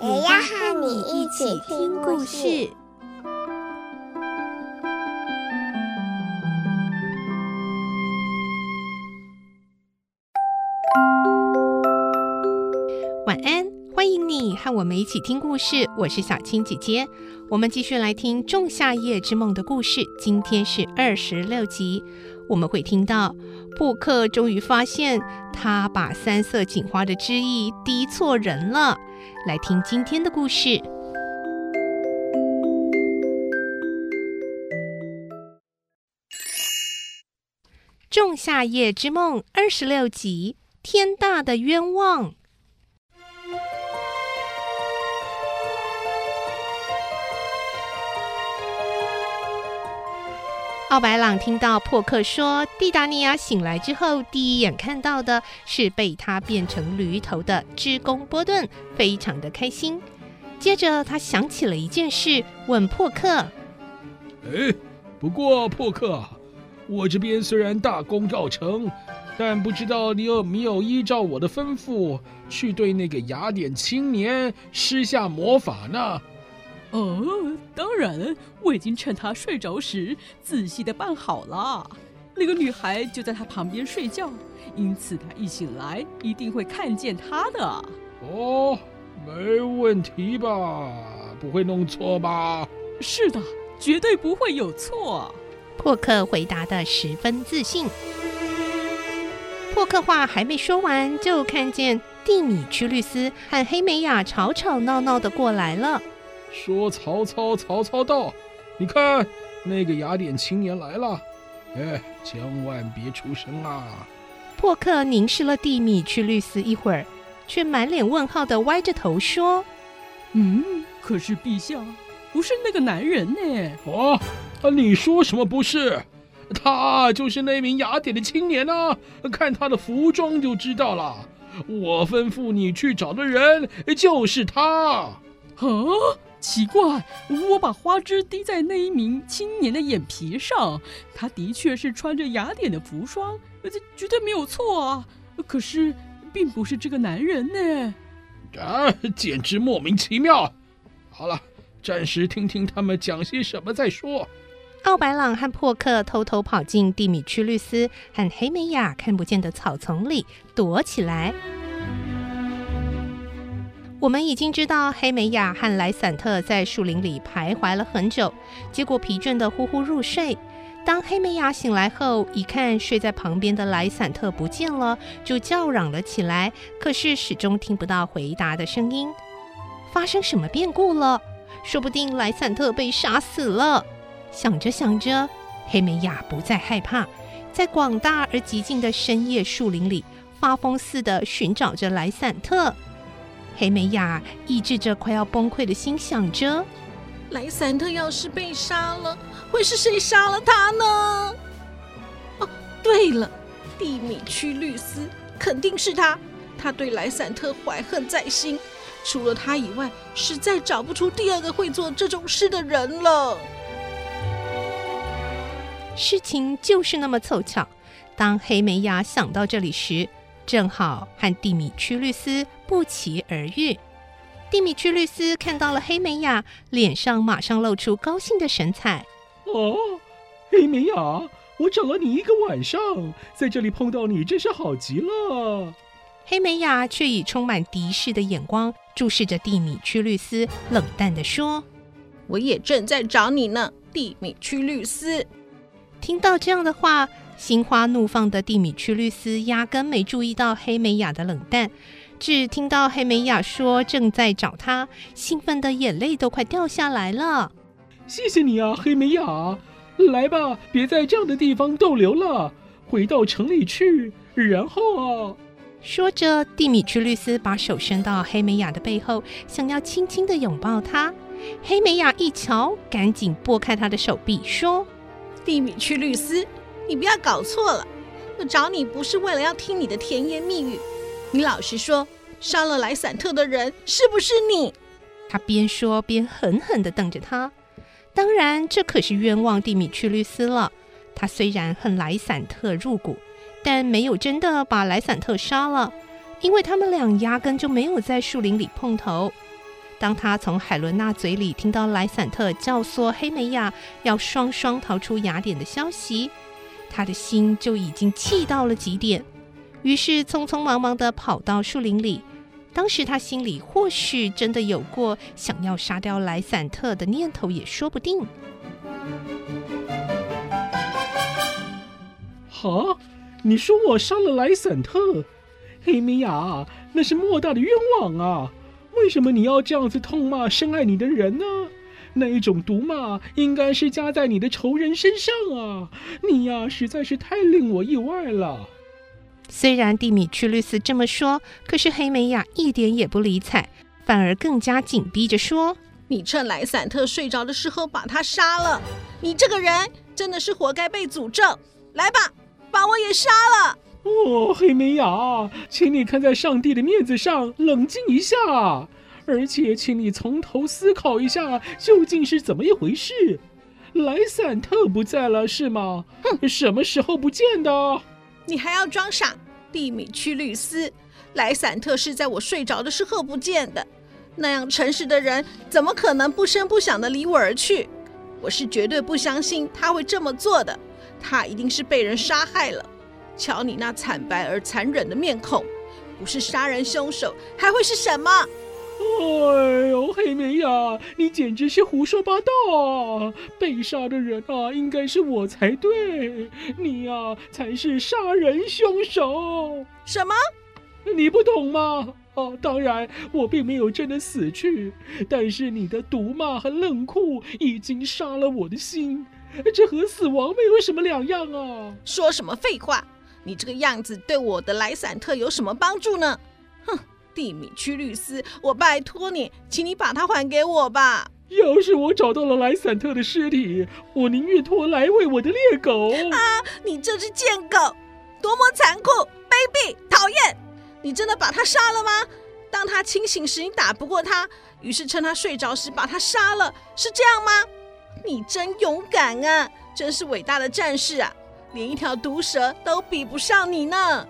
也要和你一起听故事。晚安，欢迎你和我们一起听故事。我是小青姐姐，我们继续来听《仲夏夜之梦》的故事。今天是二十六集，我们会听到布克终于发现他把三色堇花的汁液滴错人了。来听今天的故事，《仲夏夜之梦》二十六集，天大的冤枉。奥白朗听到珀克说，蒂达尼亚醒来之后，第一眼看到的是被他变成驴头的织工波顿，非常的开心。接着，他想起了一件事，问珀克：“哎，不过珀克，我这边虽然大功告成，但不知道你有没有依照我的吩咐，去对那个雅典青年施下魔法呢？”哦，当然，我已经趁他睡着时仔细的办好了。那个女孩就在他旁边睡觉，因此他一醒来一定会看见她的。哦，没问题吧？不会弄错吧？是的，绝对不会有错。破克回答的十分自信。破克话还没说完，就看见蒂米屈律斯和黑美雅吵吵闹闹的过来了。说曹操，曹操到！你看那个雅典青年来了，哎，千万别出声啊！破克凝视了蒂米去律师一会儿，却满脸问号的歪着头说：“嗯，可是陛下不是那个男人呢？”哦，你说什么不是？他就是那名雅典的青年啊！看他的服装就知道了。我吩咐你去找的人就是他。啊！奇怪，我把花枝滴在那一名青年的眼皮上，他的确是穿着雅典的服装，这绝对没有错啊。可是，并不是这个男人呢。啊，简直莫名其妙。好了，暂时听听他们讲些什么再说。奥白朗和珀克偷偷跑进蒂米屈律斯和黑美雅看不见的草丛里躲起来。我们已经知道黑美雅和莱散特在树林里徘徊了很久，结果疲倦地呼呼入睡。当黑美雅醒来后，一看睡在旁边的莱散特不见了，就叫嚷了起来，可是始终听不到回答的声音。发生什么变故了？说不定莱散特被杀死了。想着想着，黑美雅不再害怕，在广大而寂静的深夜树林里，发疯似的寻找着莱散特。黑美雅抑制着快要崩溃的心，想着：莱散特要是被杀了，会是谁杀了他呢？哦，对了，蒂米屈律斯肯定是他。他对莱散特怀恨在心，除了他以外，实在找不出第二个会做这种事的人了。事情就是那么凑巧，当黑美雅想到这里时，正好和蒂米屈律斯不期而遇。蒂米屈律斯看到了黑美雅，脸上马上露出高兴的神采。哦，黑美雅，我找了你一个晚上，在这里碰到你真是好极了。黑美雅却以充满敌视的眼光注视着蒂米屈律斯，冷淡地说：“我也正在找你呢，蒂米屈律斯。”听到这样的话。心花怒放的蒂米屈律斯压根没注意到黑美雅的冷淡，只听到黑美雅说正在找他，兴奋的眼泪都快掉下来了。谢谢你啊，黑美雅，来吧，别在这样的地方逗留了，回到城里去。然后啊，说着，蒂米屈律师把手伸到黑美雅的背后，想要轻轻的拥抱她。黑美雅一瞧，赶紧拨开他的手臂，说：“蒂米屈律师，你不要搞错了，我找你不是为了要听你的甜言蜜语。你老实说，杀了莱散特的人是不是你？”他边说边狠狠地瞪着他。当然，这可是冤枉蒂米屈律斯了。他虽然恨莱散特入骨。但没有真的把莱散特杀了，因为他们俩压根就没有在树林里碰头。当他从海伦娜嘴里听到莱散特教唆黑美亚要双双逃出雅典的消息，他的心就已经气到了极点，于是匆匆忙忙地跑到树林里。当时他心里或许真的有过想要杀掉莱散特的念头，也说不定。好。你说我杀了莱散特，黑米雅，那是莫大的冤枉啊！为什么你要这样子痛骂深爱你的人呢？那一种毒骂应该是加在你的仇人身上啊！你呀，实在是太令我意外了。虽然蒂米屈律斯这么说，可是黑美雅一点也不理睬，反而更加紧逼着说：“你趁莱散特睡着的时候把他杀了，你这个人真的是活该被诅咒！来吧。”把我也杀了！哦，黑美雅，请你看在上帝的面子上冷静一下，而且请你从头思考一下，究竟是怎么一回事？莱散特不在了是吗？哼，什么时候不见的？你还要装傻？蒂米屈律斯，莱散特是在我睡着的时候不见的。那样诚实的人，怎么可能不声不响地离我而去？我是绝对不相信他会这么做的。他一定是被人杀害了。瞧你那惨白而残忍的面孔，不是杀人凶手还会是什么？哎呦，黑美雅，你简直是胡说八道啊！被杀的人啊，应该是我才对，你呀、啊，才是杀人凶手。什么？你不懂吗？哦、啊，当然，我并没有真的死去，但是你的毒骂和冷酷已经杀了我的心。这和死亡没有什么两样啊！说什么废话！你这个样子对我的莱散特有什么帮助呢？哼，蒂米屈律斯，我拜托你，请你把它还给我吧。要是我找到了莱散特的尸体，我宁愿拖来喂我的猎狗。啊！你这只贱狗，多么残酷、卑鄙、讨厌！你真的把他杀了吗？当他清醒时，你打不过他，于是趁他睡着时把他杀了，是这样吗？你真勇敢啊！真是伟大的战士啊！连一条毒蛇都比不上你呢。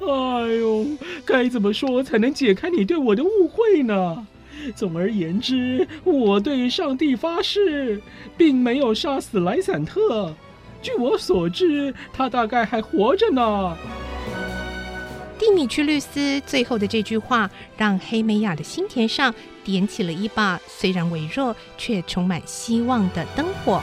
哎呦，该怎么说才能解开你对我的误会呢？总而言之，我对上帝发誓，并没有杀死莱散特。据我所知，他大概还活着呢。蒂米屈律斯最后的这句话，让黑美雅的心田上点起了一把虽然微弱却充满希望的灯火。